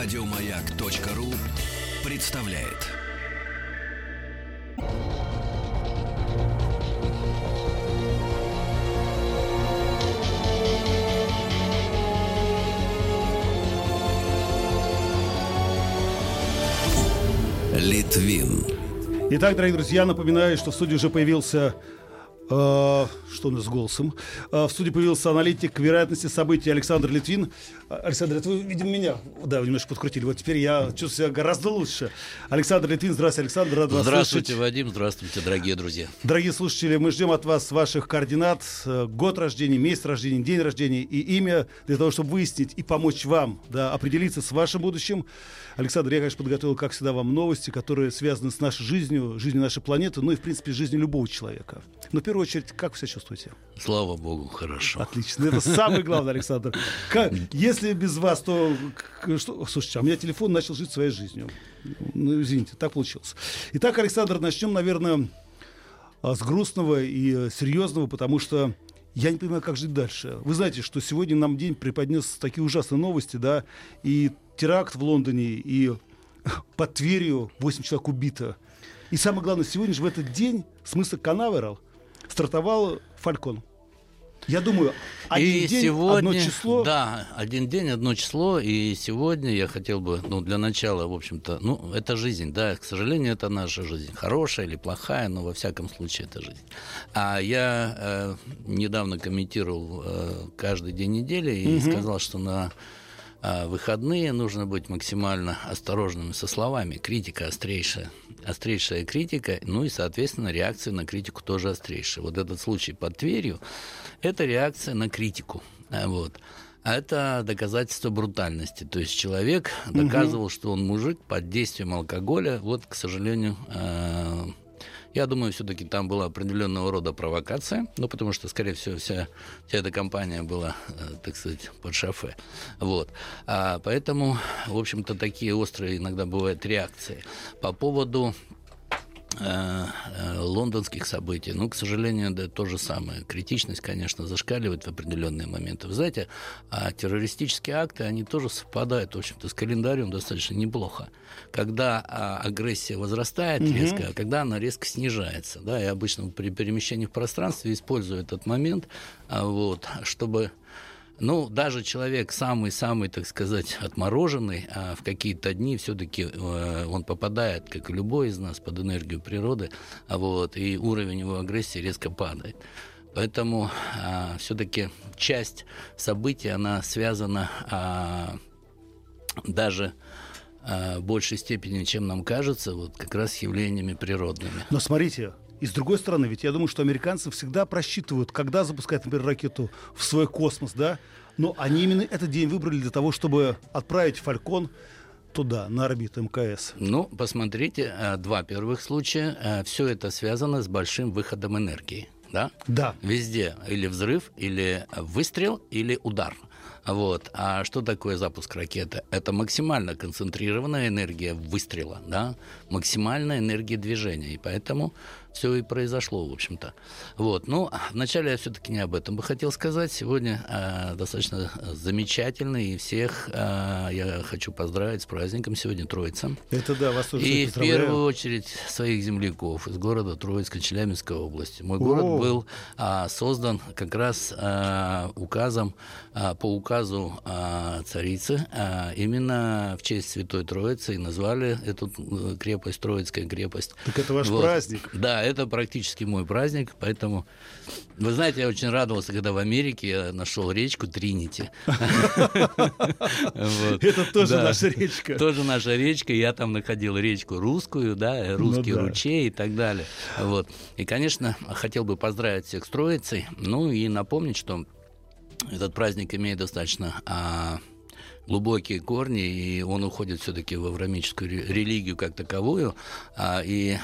Радиомаяк.ру представляет. Литвин. Итак, дорогие друзья, напоминаю, что в студии уже появился что у нас с голосом? Э, в студии появился аналитик вероятности событий Александр Литвин. Э, Александр, это вы, видимо, меня, да, вы немножко подкрутили. Вот теперь я чувствую себя гораздо лучше. Александр Литвин, здравствуйте, Александр, рад вас Здравствуйте, слышать. Вадим, здравствуйте, дорогие друзья. Дорогие слушатели, мы ждем от вас ваших координат, э, год рождения, месяц рождения, день рождения и имя, для того, чтобы выяснить и помочь вам да, определиться с вашим будущим. Александр, я, конечно, подготовил, как всегда, вам новости, которые связаны с нашей жизнью, жизнью нашей планеты, ну и, в принципе, жизнью любого человека. Но в первую очередь, как вы себя чувствуете? Слава богу, хорошо. Отлично. Это самое главное, Александр. Как, если без вас, то... Что, слушайте, а у меня телефон начал жить своей жизнью. Ну, извините, так получилось. Итак, Александр, начнем, наверное, а, с грустного и э, серьезного, потому что я не понимаю, как жить дальше. Вы знаете, что сегодня нам день преподнес такие ужасные новости, да, и теракт в Лондоне, и под Тверью 8 человек убито. И самое главное, сегодня же в этот день с мыса Канаверал стартовал Фалькон. Я думаю, один и день, сегодня, одно число. Да, один день, одно число. И сегодня я хотел бы, ну, для начала, в общем-то, ну, это жизнь, да, к сожалению, это наша жизнь. Хорошая или плохая, но во всяком случае это жизнь. А я э, недавно комментировал э, каждый день недели и Мгм. сказал, что на э, выходные нужно быть максимально осторожными со словами. Критика острейшая. Острейшая критика, ну и, соответственно, реакция на критику тоже острейшая. Вот этот случай под Тверью – это реакция на критику. А, Вот. А это доказательство брутальности. То есть человек доказывал, что он мужик под действием алкоголя. Вот, к сожалению, э, я думаю, все-таки там была определенного рода провокация, ну, потому что, скорее всего, вся, вся эта компания была, э, так сказать, под шофе. Вот. А поэтому, в общем-то, такие острые иногда бывают реакции. По поводу лондонских событий. Ну, к сожалению, да, то же самое. Критичность, конечно, зашкаливает в определенные моменты. Вы знаете, а террористические акты, они тоже совпадают, в общем-то, с календарем достаточно неплохо. Когда а, агрессия возрастает Мгм. резко, а когда она резко снижается. Да, и обычно при перемещении в пространстве использую этот момент, а, вот, чтобы ну, даже человек самый-самый, так сказать, отмороженный, а в какие-то дни все-таки он попадает, как и любой из нас, под энергию природы, а вот, и уровень его агрессии резко падает. Поэтому все-таки часть событий, она связана а, даже а, в большей степени, чем нам кажется, вот как раз явлениями природными. Но смотрите, и с другой стороны, ведь я думаю, что американцы всегда просчитывают, когда запускать, например, ракету в свой космос, да? Но они именно этот день выбрали для того, чтобы отправить Фалькон туда, на орбиту МКС. Ну, посмотрите, а, два первых случая. Все это связано с большим выходом энергии. Да? Да. Везде или взрыв, или выстрел, или удар. Вот. А что такое запуск ракеты? Это максимально концентрированная энергия выстрела, да? максимальная энергия движения. И поэтому все и произошло, в общем-то. Вот. Ну, вначале я все-таки не об этом бы хотел сказать. Сегодня э, достаточно замечательный, и всех э, я хочу поздравить с праздником сегодня Троица. Это да, вас тоже И в первую очередь своих земляков из города Троицка Челябинской области. Мой город О. был а, создан как раз а, указом, а, по указу а, царицы, а, именно в честь Святой Троицы и назвали эту э, крепость Троицкая крепость. Так это ваш Вот. праздник. Да, это практически мой праздник, поэтому, вы знаете, я очень радовался, когда в Америке я нашел речку Тринити. Это тоже наша речка. Тоже наша речка. Я там находил речку русскую, да, русский Ну да. ручей и так далее. Вот. И, конечно, хотел бы поздравить всех с Троицей. Ну и напомнить, что этот праздник имеет достаточно а, глубокие корни, и он уходит все-таки в аврамическую ре- религию как таковую. А, и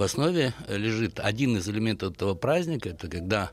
в основе лежит один из элементов этого праздника, это когда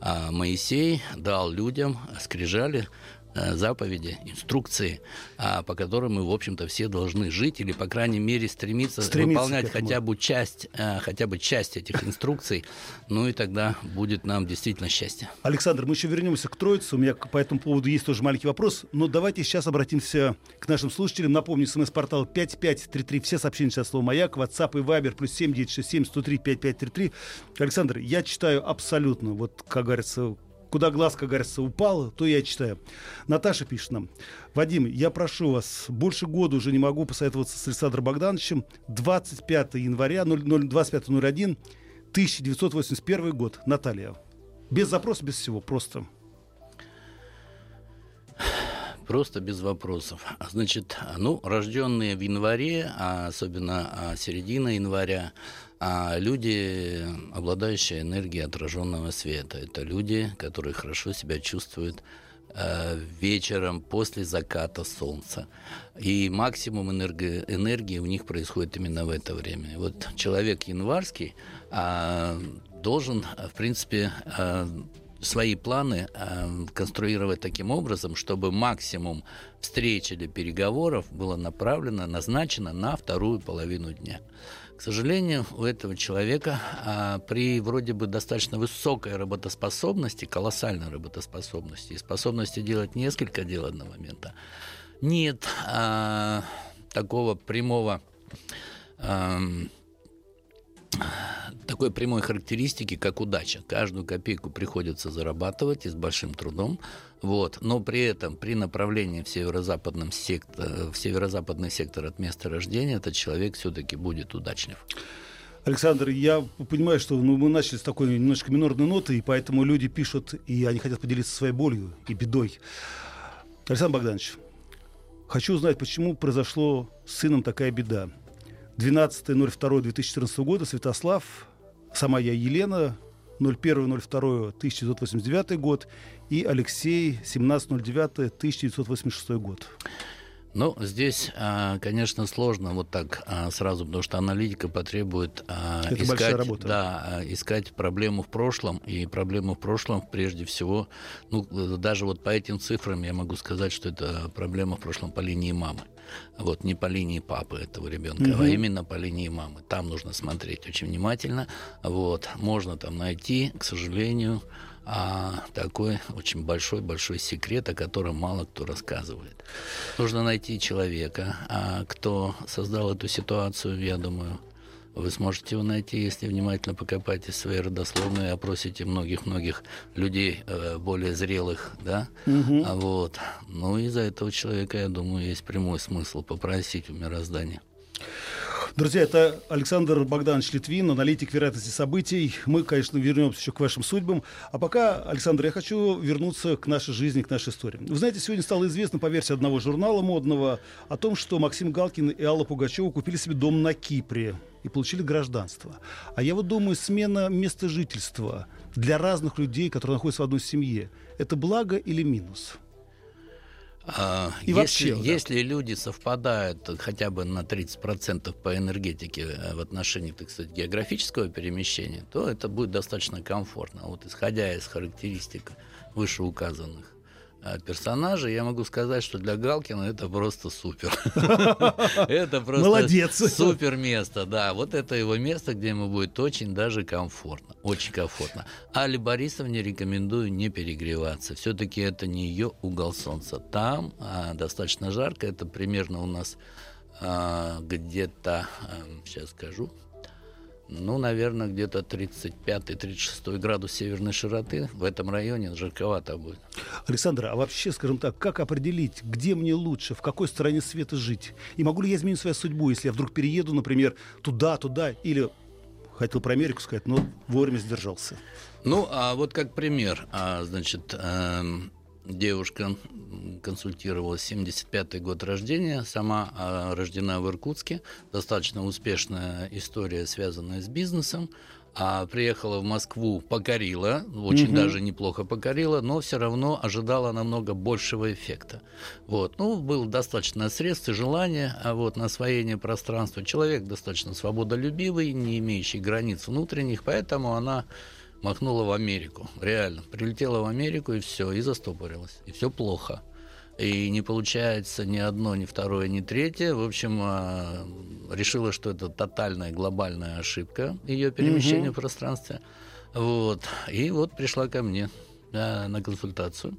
а, Моисей дал людям скрижали заповеди, инструкции, а, по которым мы, в общем-то, все должны жить или, по крайней мере, стремиться, стремиться выполнять хотя бы часть, э, хотя бы часть этих инструкций, ну и тогда будет нам действительно счастье. Александр, мы еще вернемся к Троице. У меня по этому поводу есть тоже маленький вопрос, но давайте сейчас обратимся к нашим слушателям. Напомню, смс-портал 5533, все сообщения сейчас слово «Маяк», WhatsApp и Viber, плюс 7967 103 5533. Александр, я читаю абсолютно, вот, как говорится, куда глаз, как говорится, упал, то я читаю. Наташа пишет нам. Вадим, я прошу вас, больше года уже не могу посоветоваться с Александром Богдановичем. 25 января, 25.01, 1981 год. Наталья. Без запроса, без всего, просто. Просто без вопросов. Значит, ну, рожденные в январе, а особенно а середина января, а люди, обладающие энергией отраженного света, это люди, которые хорошо себя чувствуют э, вечером после заката солнца. И максимум энерги- энергии у них происходит именно в это время. Вот человек январский а, должен, в принципе, а, свои планы э, конструировать таким образом, чтобы максимум встреч или переговоров было направлено, назначено на вторую половину дня. К сожалению, у этого человека а, при вроде бы достаточно высокой работоспособности, колоссальной работоспособности и способности делать несколько дел одного момента, нет а, такого прямого а, такой прямой характеристики, как удача. Каждую копейку приходится зарабатывать и с большим трудом. Вот. Но при этом при направлении в, северо-западном сектор, в северо-западный сектор от места рождения этот человек все-таки будет удачлив. Александр, я понимаю, что ну, мы начали с такой немножко минорной ноты, и поэтому люди пишут, и они хотят поделиться своей болью и бедой. Александр Богданович, хочу узнать, почему произошло с сыном такая беда. 12.02.2014 года Святослав, сама я Елена, 01.02.1989 год и Алексей, 17.09.1986 год. Ну, здесь, а, конечно, сложно вот так а, сразу, потому что аналитика потребует а, Это искать. Да, искать проблему в прошлом. И проблему в прошлом, прежде всего, ну, даже вот по этим цифрам я могу сказать, что это проблема в прошлом по линии мамы. Вот не по линии папы этого ребенка, угу. а именно по линии мамы. Там нужно смотреть очень внимательно. Вот можно там найти, к сожалению, а такой очень большой-большой секрет, о котором мало кто рассказывает. Нужно найти человека, а кто создал эту ситуацию, я думаю, вы сможете его найти, если внимательно покопаете свои родословные, и опросите многих-многих людей э, более зрелых, да, угу. а вот. Ну, из-за этого человека, я думаю, есть прямой смысл попросить у мироздания. Друзья, это Александр Богданович Литвин, аналитик вероятности событий. Мы, конечно, вернемся еще к вашим судьбам. А пока, Александр, я хочу вернуться к нашей жизни, к нашей истории. Вы знаете, сегодня стало известно по версии одного журнала модного о том, что Максим Галкин и Алла Пугачева купили себе дом на Кипре и получили гражданство. А я вот думаю, смена места жительства для разных людей, которые находятся в одной семье, это благо или минус? А, и если, вообще, да. если люди совпадают хотя бы на 30% по энергетике э, в отношении, так сказать, географического перемещения, то это будет достаточно комфортно. Вот исходя из характеристик вышеуказанных, персонажа, я могу сказать, что для Галкина это просто супер. Это просто супер место, да. Вот это его место, где ему будет очень даже комфортно. Очень комфортно. Али Борисовне рекомендую не перегреваться. Все-таки это не ее угол солнца. Там а, достаточно жарко. Это примерно у нас а, где-то, сейчас скажу, ну, наверное, где-то 35-36 градус северной широты. В этом районе жарковато будет. Александр, а вообще, скажем так, как определить, где мне лучше, в какой стороне света жить? И могу ли я изменить свою судьбу, если я вдруг перееду, например, туда, туда, или хотел про Америку сказать, но вовремя сдержался? Ну, а вот как пример, а, значит, эм, девушка консультировалась, 75-й год рождения, сама а, рождена в Иркутске, достаточно успешная история, связанная с бизнесом, а приехала в Москву, покорила, очень угу. даже неплохо покорила, но все равно ожидала намного большего эффекта. Вот. Ну, было достаточно средств и желания а вот, на освоение пространства. Человек достаточно свободолюбивый, не имеющий границ внутренних, поэтому она махнула в Америку. Реально. Прилетела в Америку и все, и застопорилась. И все плохо. И не получается ни одно, ни второе, ни третье. В общем, а, решила, что это тотальная глобальная ошибка ее перемещения угу. в пространстве. Вот. И вот пришла ко мне на, на консультацию.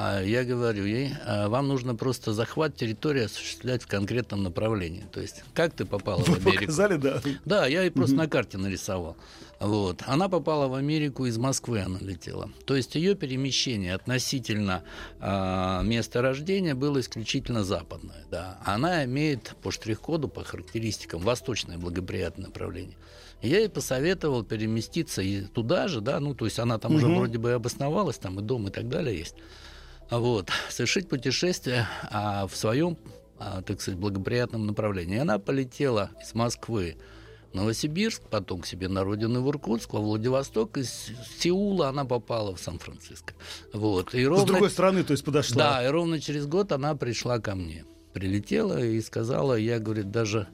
А я говорю ей, «А вам нужно просто захват территории осуществлять в конкретном направлении. То есть, как ты попала Вы в Америку? Показали, да. Да, я ей просто угу. на карте нарисовал. Вот. Она попала в Америку, из Москвы она летела. То есть ее перемещение относительно э, места рождения было исключительно западное. Да. Она имеет по штрих-коду, по характеристикам, восточное благоприятное направление. Я ей посоветовал переместиться и туда же, да, ну, то есть она там угу. уже вроде бы обосновалась, там и дом и так далее есть. Вот, совершить путешествие а, в своем, а, так сказать, благоприятном направлении. И она полетела из Москвы Новосибирск, потом к себе на родину в Иркутск, во Владивосток, из Сеула она попала в Сан-Франциско. Вот. И ровно... С другой стороны, то есть подошла. Да, и ровно через год она пришла ко мне. Прилетела и сказала, я, говорит, даже...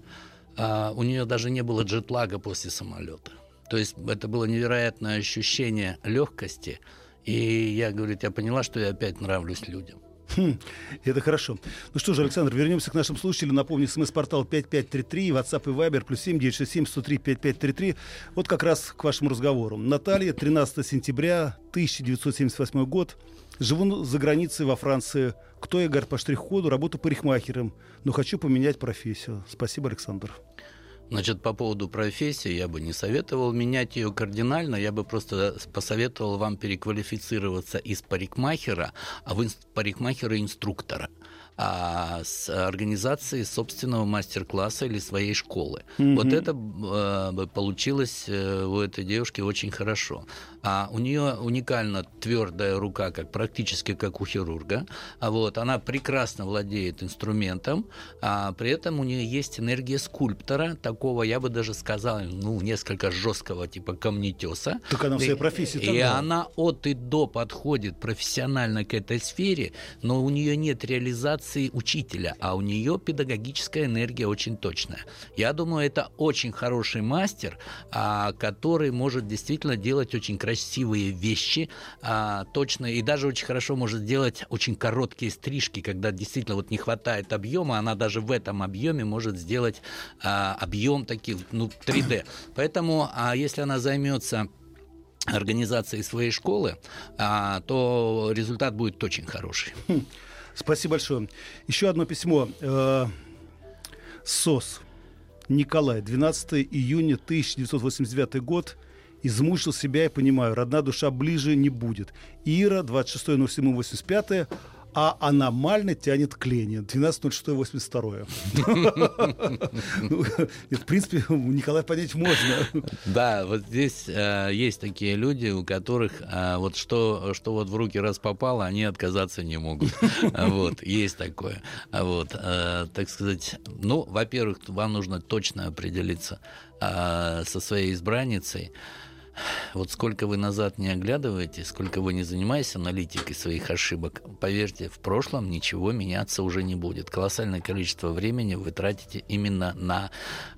А, у нее даже не было джетлага после самолета. То есть это было невероятное ощущение легкости. И я, говорит, я поняла, что я опять нравлюсь людям. Хм, это хорошо. Ну что же, Александр, вернемся к нашим слушателям. Напомню, смс-портал 5533, WhatsApp и Viber, плюс 7 967 103 5533. Вот как раз к вашему разговору. Наталья, 13 сентября 1978 год. Живу за границей во Франции. Кто я, говорит, по штрих-коду, работаю парикмахером, но хочу поменять профессию. Спасибо, Александр. Значит, по поводу профессии я бы не советовал менять ее кардинально, я бы просто посоветовал вам переквалифицироваться из парикмахера а в парикмахера-инструктора а, с организацией собственного мастер-класса или своей школы. Mm-hmm. Вот это э, получилось э, у этой девушки очень хорошо. А у нее уникально твердая рука, как практически как у хирурга. А вот она прекрасно владеет инструментом, а при этом у нее есть энергия скульптора, такого, я бы даже сказал, ну, несколько жесткого типа камнетеса. Так она в своей профессии. И тогда. она от и до подходит профессионально к этой сфере, но у нее нет реализации учителя, а у нее педагогическая энергия очень точная. Я думаю, это очень хороший мастер, а, который может действительно делать очень красивые вещи, а, точно, и даже очень хорошо может сделать очень короткие стрижки, когда действительно вот не хватает объема, она даже в этом объеме может сделать а, объем таких, ну, 3D. Поэтому, если она займется организацией своей школы, то результат будет очень хороший. Спасибо большое. Еще одно письмо. Э, СОС. Николай, 12 июня 1989 год. Измучил себя и понимаю, родная душа ближе не будет. Ира, 26.07.85, а аномально тянет к Лене. 12.06.82. Ну, в принципе, Николай понять можно. Да, вот здесь э, есть такие люди, у которых э, вот что, вот в руки раз попало, они отказаться не могут. Вот, есть такое. Вот, э, так сказать, ну, во-первых, вам нужно точно определиться со своей избранницей, вот сколько вы назад не оглядываете, сколько вы не занимаетесь аналитикой своих ошибок, поверьте, в прошлом ничего меняться уже не будет. Колоссальное количество времени вы тратите именно на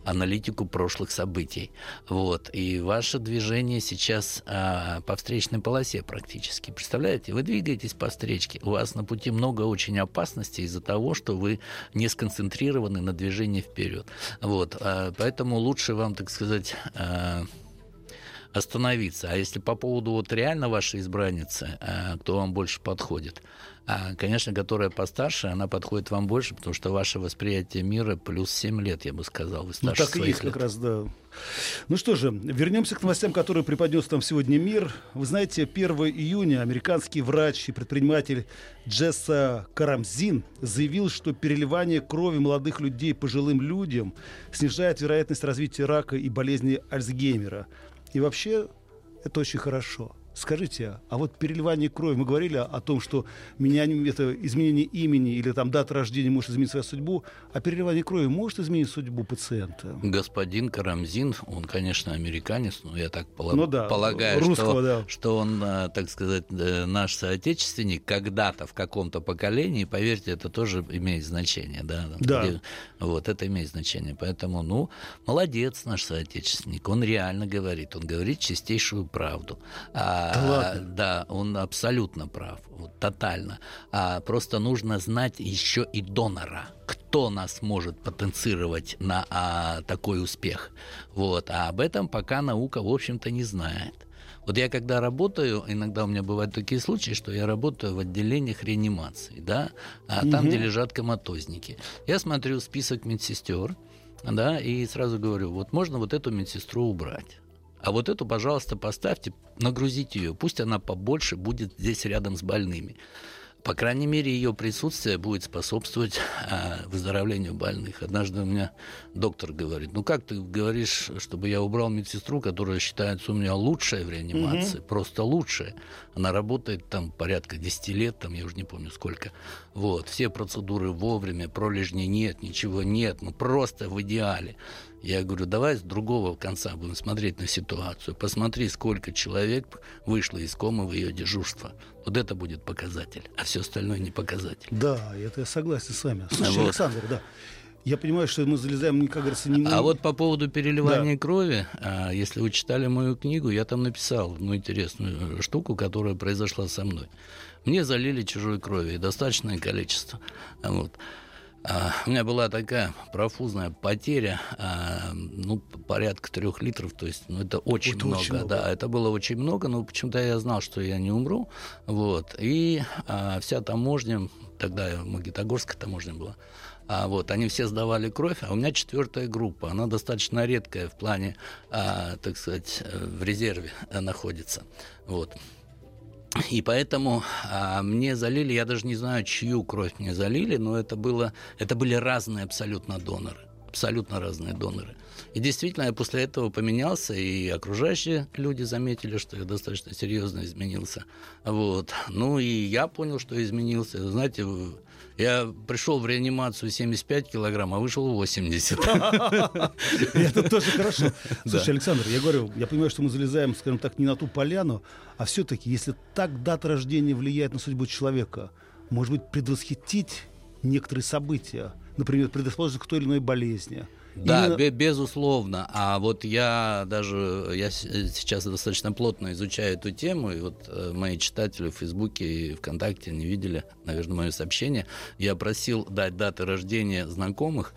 аналитику прошлых событий. Вот. И ваше движение сейчас а, по встречной полосе практически. Представляете, вы двигаетесь по встречке, у вас на пути много очень опасностей из-за того, что вы не сконцентрированы на движении вперед. Вот. А, поэтому лучше вам, так сказать, а, остановиться. А если по поводу вот реально вашей избранницы, э, кто вам больше подходит, а, конечно, которая постарше, она подходит вам больше, потому что ваше восприятие мира плюс 7 лет, я бы сказал. Вы ну, так и есть лет. как раз, да. Ну что же, вернемся к новостям, которые преподнес нам сегодня мир. Вы знаете, 1 июня американский врач и предприниматель Джесса Карамзин заявил, что переливание крови молодых людей пожилым людям снижает вероятность развития рака и болезни Альцгеймера. И вообще это очень хорошо. Скажите, а вот переливание крови, мы говорили о том, что меня, это изменение имени или там дата рождения может изменить свою судьбу, а переливание крови может изменить судьбу пациента? Господин Карамзин, он, конечно, американец, но я так полаг... ну, да, полагаю, русского, что, да. что он, э, так сказать, э, наш соотечественник когда-то в каком-то поколении, поверьте, это тоже имеет значение, да? Да. Где, вот, это имеет значение. Поэтому, ну, молодец наш соотечественник, он реально говорит, он говорит чистейшую правду. А А, да, он абсолютно прав, вот, тотально. А, просто нужно знать еще и донора, кто нас может потенцировать на а, такой успех. Вот. А об этом пока наука, в общем-то, не знает. Вот я когда работаю, иногда у меня бывают такие случаи, что я работаю в отделениях реанимации, да, а там, угу. где лежат коматозники. Я смотрю список медсестер, да, и сразу говорю, вот можно вот эту медсестру убрать. А вот эту, пожалуйста, поставьте, нагрузите ее, пусть она побольше будет здесь рядом с больными. По крайней мере, ее присутствие будет способствовать а, выздоровлению больных. Однажды у меня доктор говорит, ну как ты говоришь, чтобы я убрал медсестру, которая считается у меня лучшая в реанимации, угу. просто лучшая. Она работает там порядка 10 лет, там я уже не помню сколько. Вот, все процедуры вовремя, пролежней нет, ничего нет, ну просто в идеале. Я говорю, давай с другого конца будем смотреть на ситуацию. Посмотри, сколько человек вышло из комы в ее дежурство. Вот это будет показатель, а все остальное не показатель. Да, это я согласен с вами. Слушай, вот. Александр, да. Я понимаю, что мы залезаем, как говорится, не... А вот по поводу переливания да. крови, а, если вы читали мою книгу, я там написал одну интересную штуку, которая произошла со мной. Мне залили чужой крови, достаточное количество. Вот. А, у меня была такая профузная потеря, а, ну, порядка трех литров, то есть, ну, это очень это много, очень много, да, это было очень много, но почему-то я знал, что я не умру, вот, и а, вся таможня, тогда Магнитогорская таможня была, а, вот, они все сдавали кровь, а у меня четвертая группа. Она достаточно редкая в плане, а, так сказать, э, в резерве находится. Вот. И поэтому а, мне залили, я даже не знаю, чью кровь мне залили, но это, было, это были разные абсолютно доноры. Абсолютно разные доноры. И действительно, я после этого поменялся, и окружающие люди заметили, что я достаточно серьезно изменился. Вот. Ну и я понял, что изменился. Знаете, я пришел в реанимацию 75 килограмм, а вышел 80. Это тоже хорошо. Слушай, Александр, я говорю, я понимаю, что мы залезаем, скажем так, не на ту поляну, а все-таки, если так дата рождения влияет на судьбу человека, может быть, предвосхитить некоторые события, например, предрасположенность к той или иной болезни, да, Именно... безусловно. А вот я даже я сейчас достаточно плотно изучаю эту тему, и вот э, мои читатели в Фейсбуке и ВКонтакте не видели, наверное, мое сообщение. Я просил дать даты рождения знакомых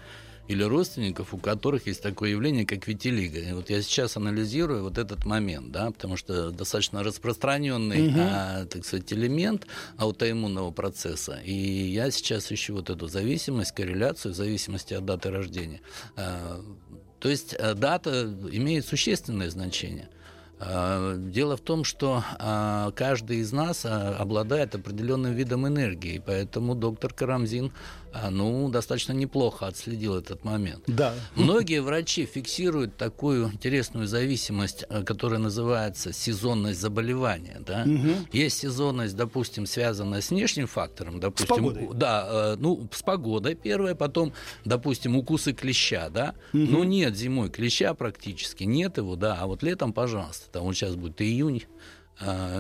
или родственников, у которых есть такое явление, как витилиго. И вот я сейчас анализирую вот этот момент, да, потому что достаточно распространенный, угу. а, так сказать, элемент аутоиммунного процесса. И я сейчас ищу вот эту зависимость, корреляцию в зависимости от даты рождения. А, то есть э, дата имеет существенное значение. А, дело в том, что а, каждый из нас обладает определенным видом энергии, поэтому доктор Карамзин ну, достаточно неплохо отследил этот момент. Да. Многие врачи фиксируют такую интересную зависимость, э, которая называется сезонность заболевания. Да? Угу. Есть сезонность, допустим, связанная с внешним фактором, допустим, с погодой. да, э, ну, с погодой первое, потом, допустим, укусы клеща, да. Угу. Ну, нет зимой клеща практически, нет его, да, а вот летом, пожалуйста, там вот сейчас будет июнь, а,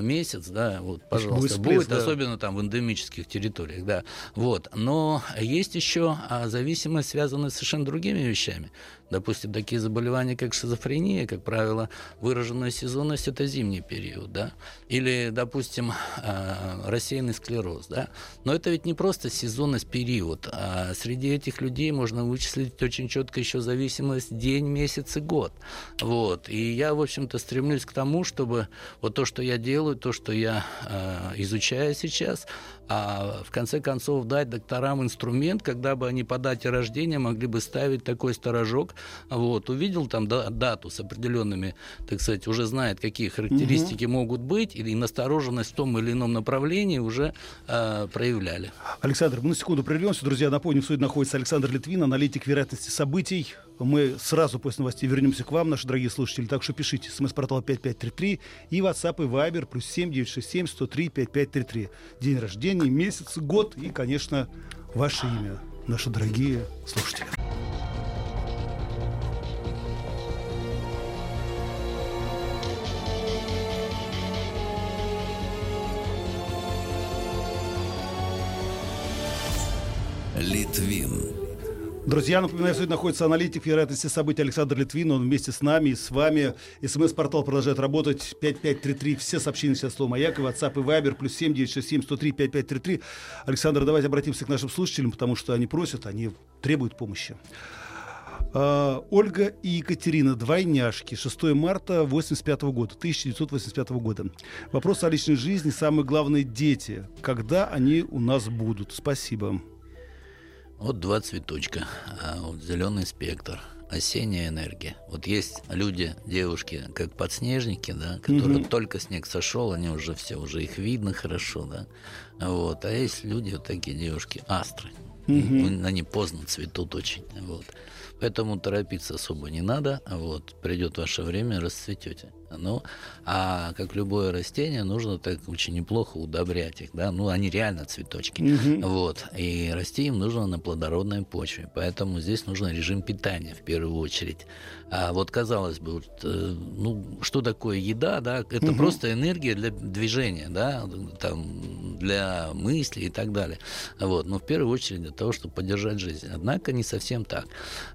месяц, да, вот, пожалуйста, будет, будет да. особенно там в эндемических территориях, да, вот. Но есть еще а, зависимость, связанная с совершенно другими вещами. Допустим, такие заболевания, как шизофрения, как правило, выраженная сезонность – это зимний период, да, или, допустим, а, рассеянный склероз, да. Но это ведь не просто сезонность, период, а среди этих людей можно вычислить очень четко еще зависимость день, месяц и год, вот. И я, в общем-то, стремлюсь к тому, чтобы вот то, что я делаю, то, что я а, изучаю сейчас, а в конце концов дать докторам инструмент, когда бы они по дате рождения могли бы ставить такой сторожок, вот, увидел там дату с определенными, так сказать, уже знает, какие характеристики угу. могут быть, и настороженность в том или ином направлении уже э, проявляли. Александр, мы на секунду прервемся. Друзья, напомню, в находится Александр Литвин, аналитик вероятности событий. Мы сразу после новостей вернемся к вам, наши дорогие слушатели. Так что пишите смс-портал 5533 и WhatsApp и Viber плюс 7967 103 5533. День рождения, месяц, год и, конечно, ваше имя, наши дорогие слушатели. Литвин. Друзья, напоминаю, сегодня находится аналитик вероятности событий Александр Литвин. Он вместе с нами и с вами. СМС-портал продолжает работать. 5533. Все сообщения сейчас слово «Маяк» и WhatsApp и Viber. Плюс 7967 103 5533. Александр, давайте обратимся к нашим слушателям, потому что они просят, они требуют помощи. Uh, Ольга и Екатерина, двойняшки, 6 марта 85 года, 1985 года. Вопрос о личной жизни, самое главное, дети. Когда они у нас будут? Спасибо. Вот два цветочка, а вот зеленый спектр, осенняя энергия. Вот есть люди, девушки, как подснежники, да, которые угу. только снег сошел, они уже все, уже их видно хорошо, да. Вот. А есть люди, вот такие девушки, астры. Угу. Они поздно цветут очень. Вот. Поэтому торопиться особо не надо. Вот. Придет ваше время, расцветете. Ну, а как любое растение, нужно так очень неплохо удобрять их, да, ну, они реально цветочки, угу. вот, и расти им нужно на плодородной почве, поэтому здесь нужен режим питания в первую очередь. А вот казалось бы, вот, э, ну, что такое еда, да, это угу. просто энергия для движения, да, там, для мысли и так далее, вот, но в первую очередь для того, чтобы поддержать жизнь. Однако не совсем так.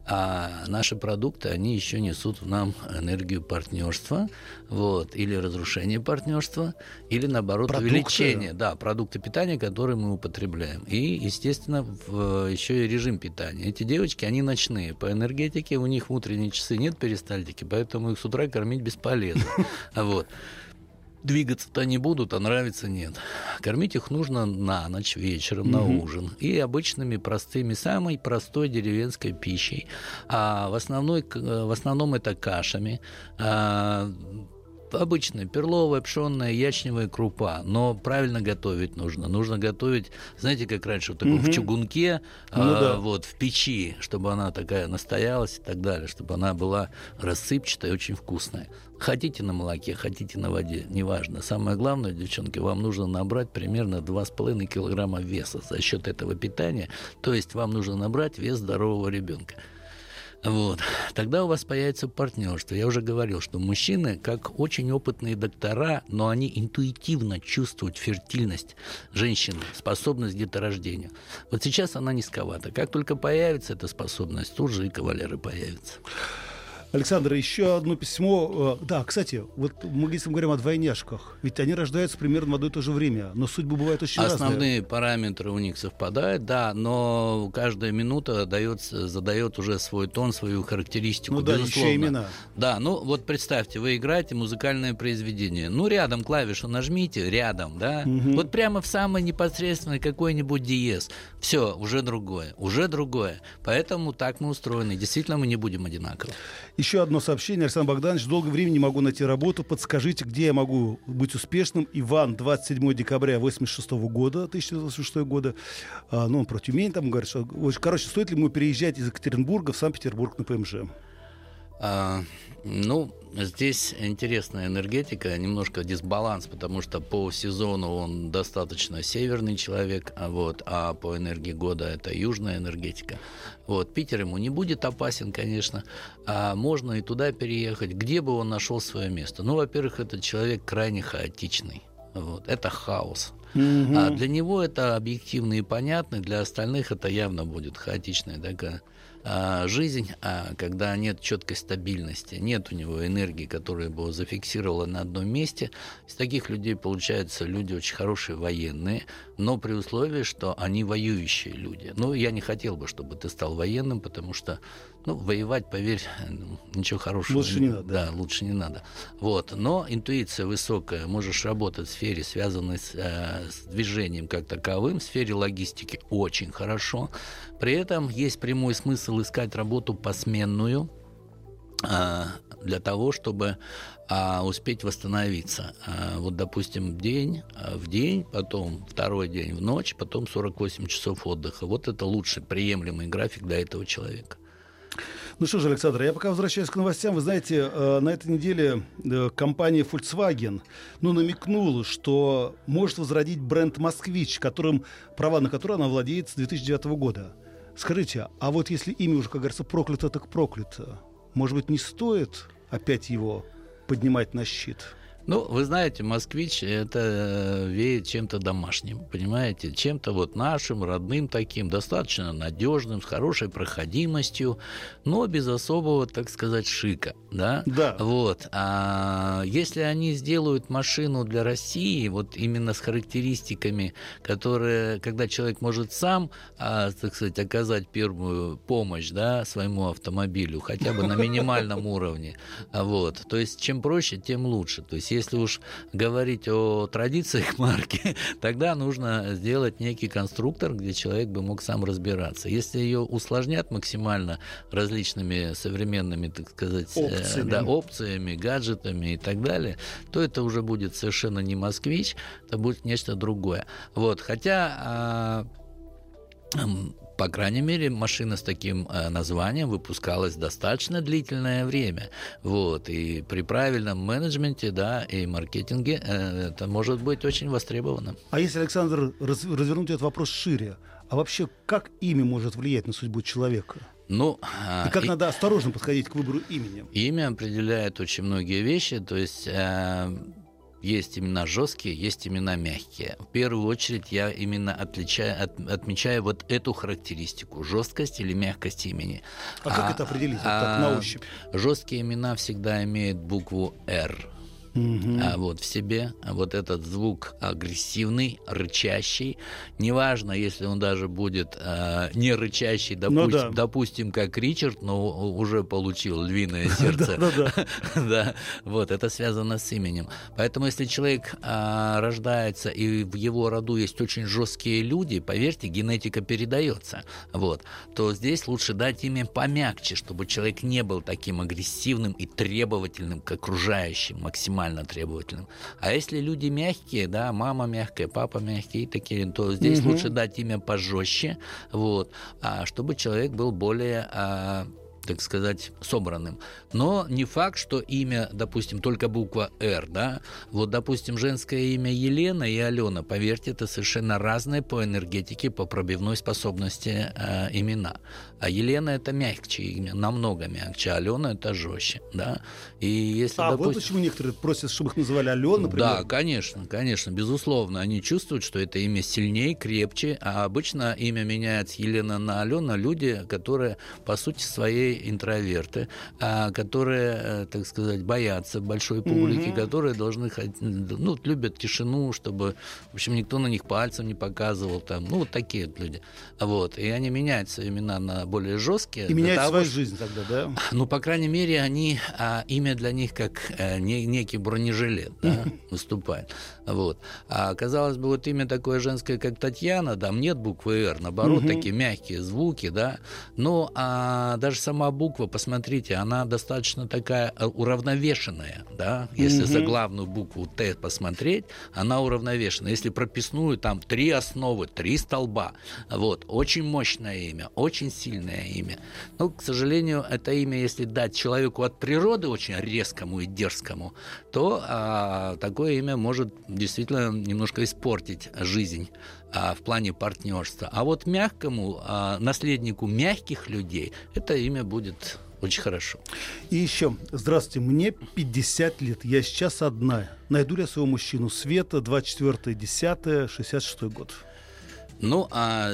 А наши продукты, они еще несут нам энергию партнерства, вот, или разрушение партнерства, или наоборот продукты. увеличение, да, продукты питания, которые мы употребляем. И, естественно, в, еще и режим питания. Эти девочки, они ночные. По энергетике у них в утренние часы нет перистальтики, поэтому их с утра кормить бесполезно. Вот двигаться-то не будут, а нравится нет. Кормить их нужно на ночь, вечером, на ужин. И обычными простыми, самой простой деревенской пищей. А в, основной, в основном это кашами. А, обычная перловая, пшенная, ячневая крупа, но правильно готовить нужно. Нужно готовить, знаете, как раньше, вот такой угу. в чугунке, ну, а, да. вот в печи, чтобы она такая настоялась и так далее, чтобы она была рассыпчатая и очень вкусная. Хотите на молоке, хотите на воде, неважно. Самое главное, девчонки, вам нужно набрать примерно 2,5 килограмма веса за счет этого питания. То есть вам нужно набрать вес здорового ребенка. Вот. Тогда у вас появится партнерство. Я уже говорил, что мужчины, как очень опытные доктора, но они интуитивно чувствуют фертильность женщины, способность к деторождению. Вот сейчас она низковата. Как только появится эта способность, тут же и кавалеры появятся. Александр, еще одно письмо. Э, да, кстати, вот мы если мы говорим о двойняшках, ведь они рождаются примерно в одно и то же время, но судьбы бывают очень Основные разные. параметры у них совпадают, да, но каждая минута дается, задает уже свой тон, свою характеристику, ну, да, безусловно. еще имена. Да, ну вот представьте, вы играете музыкальное произведение, ну рядом клавишу нажмите, рядом, да, угу. вот прямо в самый непосредственный какой-нибудь диез, все, уже другое, уже другое, поэтому так мы устроены, действительно мы не будем одинаковы. Еще одно сообщение. Александр Богданович, долго времени не могу найти работу. Подскажите, где я могу быть успешным? Иван, 27 декабря 86 года, 1986 года. А, ну, он про Тюмень там говорит, что... Короче, стоит ли ему переезжать из Екатеринбурга в Санкт-Петербург на ПМЖ? А, ну, здесь интересная энергетика, немножко дисбаланс, потому что по сезону он достаточно северный человек, а, вот, а по энергии года это южная энергетика. Вот, Питер ему не будет опасен, конечно, а можно и туда переехать, где бы он нашел свое место. Ну, во-первых, этот человек крайне хаотичный. Вот, это хаос. Угу. А для него это объективно и понятно, для остальных это явно будет хаотичная такая а, жизнь, а когда нет четкой стабильности, нет у него энергии, которая бы его зафиксировала на одном месте, из таких людей получаются люди очень хорошие военные, но при условии, что они воюющие люди. Ну, я не хотел бы, чтобы ты стал военным, потому что ну, воевать, поверь, ничего хорошего. Лучше не надо. Да, лучше не надо. Вот. Но интуиция высокая, можешь работать в сфере, связанной с, э, с движением как таковым, в сфере логистики очень хорошо. При этом есть прямой смысл искать работу посменную, э, для того, чтобы а, успеть восстановиться. А, вот, допустим, день а, в день, потом второй день в ночь, потом 48 часов отдыха. Вот это лучший приемлемый график для этого человека. Ну что же, Александр, я пока возвращаюсь к новостям. Вы знаете, э, на этой неделе э, компания Volkswagen ну, намекнула, что может возродить бренд «Москвич», которым, права на который она владеет с 2009 года. Скажите, а вот если имя уже, как говорится, проклято, так проклято, может быть, не стоит опять его поднимать на щит? Ну, вы знаете, москвич это э, веет чем-то домашним, понимаете, чем-то вот нашим, родным таким, достаточно надежным, с хорошей проходимостью, но без особого, так сказать, шика, да? Да. Вот. А если они сделают машину для России, вот именно с характеристиками, которые, когда человек может сам, а, так сказать, оказать первую помощь, да, своему автомобилю, хотя бы на минимальном уровне, вот. То есть чем проще, тем лучше. То есть если уж говорить о традициях марки, тогда нужно сделать некий конструктор, где человек бы мог сам разбираться. Если ее усложнят максимально различными современными, так сказать, э, опциями, да, опциями гаджетами и так далее, то это уже будет совершенно не москвич, это будет нечто другое. Вот, хотя а, по крайней мере, машина с таким э, названием выпускалась достаточно длительное время. Вот. И при правильном менеджменте да, и маркетинге э, это может быть очень востребовано. А если, Александр, раз, развернуть этот вопрос шире, а вообще как имя может влиять на судьбу человека? Ну, и как и, надо осторожно подходить к выбору имени? Имя определяет очень многие вещи. То есть э, есть имена жесткие, есть имена мягкие. В первую очередь я именно отличаю, от, отмечаю вот эту характеристику жесткость или мягкость имени. А, а как это определить а, так, на ощупь? Жесткие имена всегда имеют букву R угу. а, вот в себе а вот этот звук агрессивный, рычащий. Неважно, если он даже будет а, не рычащий, допустим, ну, да. допустим, как Ричард, но уже получил львиное сердце. Да, вот это связано с именем. Поэтому, если человек а, рождается и в его роду есть очень жесткие люди, поверьте, генетика передается. Вот, то здесь лучше дать имя помягче, чтобы человек не был таким агрессивным и требовательным к окружающим максимально максимально требовательным. А если люди мягкие, да, мама мягкая, папа мягкий, такие, то здесь угу. лучше дать имя пожестче, вот, а, чтобы человек был более а, так сказать, собранным. Но не факт, что имя, допустим, только буква «Р», да? Вот, допустим, женское имя Елена и Алена, поверьте, это совершенно разные по энергетике, по пробивной способности э, имена. А Елена – это мягче имя, намного мягче, а Алена – это жестче, да? И если, а допустим... вот почему некоторые просят, чтобы их называли Алена, например? Да, конечно, конечно, безусловно. Они чувствуют, что это имя сильнее, крепче, а обычно имя меняет с Елена на Алена люди, которые, по сути своей, интроверты, а, которые, э, так сказать, боятся большой публики, mm-hmm. которые должны, ну, любят тишину, чтобы, в общем, никто на них пальцем не показывал, там, ну, вот такие вот люди. Вот, и они меняют свои имена на более жесткие. И меняют того, свою жизнь тогда, да? Ну, по крайней мере, они, а, имя для них как а, не, некий бронежилет, да, выступает. Вот. А казалось бы, вот имя такое женское, как Татьяна, там нет буквы «Р», наоборот, такие мягкие звуки, да, но а, даже сама буква, посмотрите, она достаточно такая э, уравновешенная, да, если угу. за главную букву «Т» посмотреть, она уравновешена. Если прописную, там три основы, три столба, вот, очень мощное имя, очень сильное имя. Но, к сожалению, это имя, если дать человеку от природы очень резкому и дерзкому, то а, такое имя может действительно немножко испортить жизнь а, в плане партнерства. А вот мягкому, а, наследнику мягких людей, это имя будет очень хорошо. И еще, здравствуйте, мне 50 лет, я сейчас одна. Найду ли я своего мужчину? Света, 24 10 66 год. Ну, а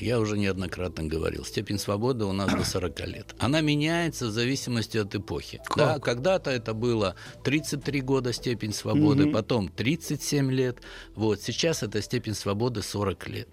я уже неоднократно говорил, степень свободы у нас до 40 лет. Она меняется в зависимости от эпохи. Да, когда-то это было 33 года степень свободы, угу. потом 37 лет. Вот сейчас это степень свободы 40 лет.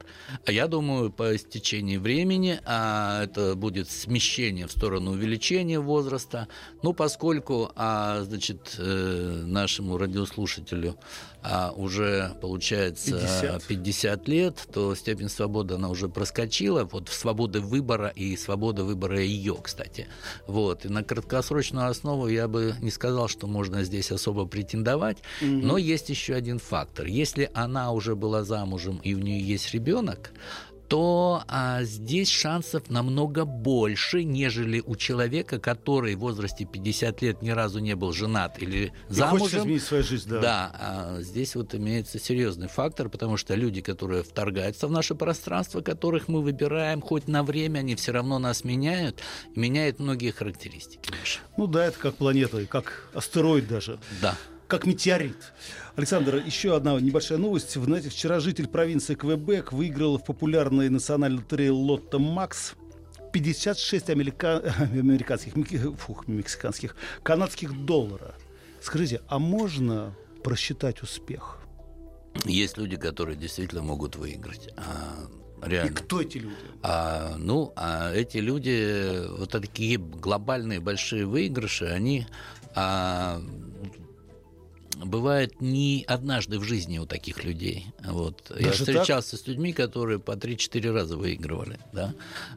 А я думаю, по истечении времени а это будет смещение в сторону увеличения возраста. Ну, поскольку, а, значит, э, нашему радиослушателю а уже получается 50. 50 лет, то степень свободы она уже проскочила, вот свободы выбора и свобода выбора ее, кстати. Вот. И на краткосрочную основу я бы не сказал, что можно здесь особо претендовать, угу. но есть еще один фактор. Если она уже была замужем и у нее есть ребенок, то а, здесь шансов намного больше, нежели у человека, который в возрасте 50 лет ни разу не был женат или замужем. И изменить свою жизнь, да. Да, а, здесь вот имеется серьезный фактор, потому что люди, которые вторгаются в наше пространство, которых мы выбираем, хоть на время, они все равно нас меняют, меняют многие характеристики. Ну да, это как планета, как астероид даже. Да. Как метеорит. Александр, еще одна небольшая новость. Знаете, вчера житель провинции Квебек выиграл в популярной национальной лотерее Лотто Макс 56 америка... американских, фух, мексиканских, канадских доллара. Скажите, а можно просчитать успех? Есть люди, которые действительно могут выиграть. А реально. И кто эти люди? А, ну, а эти люди, вот такие глобальные большие выигрыши, они а, бывает не однажды в жизни у таких людей. Вот. Я встречался так? с людьми, которые по 3-4 раза выигрывали. Да?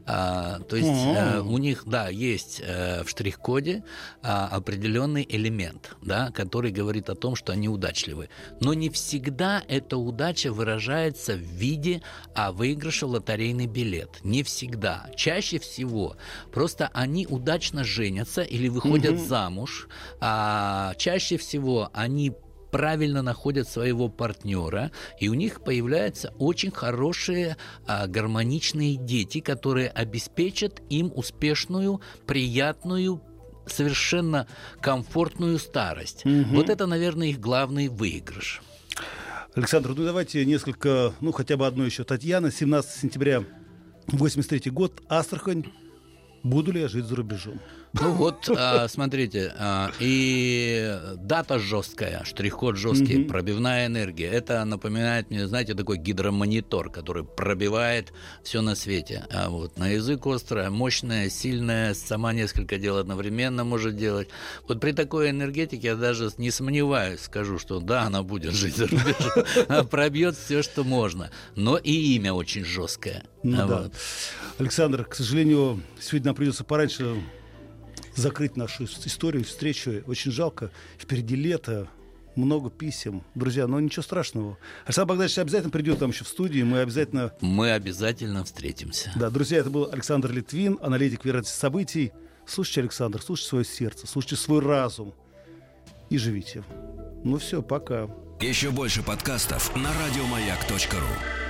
А, то есть а, у них, да, есть а, в штрих-коде а, определенный элемент, да, который говорит о том, что они удачливы. Но не всегда эта удача выражается в виде а, выигрыша лотерейный билет. Не всегда. Чаще всего просто они удачно женятся или выходят угу. замуж. А, чаще всего они правильно находят своего партнера, и у них появляются очень хорошие а, гармоничные дети, которые обеспечат им успешную, приятную, совершенно комфортную старость. Угу. Вот это, наверное, их главный выигрыш. Александр, ну давайте несколько, ну хотя бы одно еще. Татьяна, 17 сентября 83 год, Астрахань. Буду ли я жить за рубежом? Ну вот, а, смотрите, а, и дата жесткая, штрих-код жесткий, угу. пробивная энергия. Это напоминает мне, знаете, такой гидромонитор, который пробивает все на свете. А вот на язык острая, мощная, сильная, сама несколько дел одновременно может делать. Вот при такой энергетике я даже не сомневаюсь, скажу, что да, она будет жить за рубежом, пробьет все, что можно. Но и имя очень жесткое. Ну, вот. да. Александр, к сожалению, сегодня нам придется пораньше закрыть нашу историю, встречу. Очень жалко. Впереди лето, много писем. Друзья, но ничего страшного. Александр Богданович обязательно придет там еще в студии, мы обязательно... Мы обязательно встретимся. Да, друзья, это был Александр Литвин, аналитик вероятности событий. Слушайте, Александр, слушайте свое сердце, слушайте свой разум и живите. Ну все, пока. Еще больше подкастов на радиомаяк.ру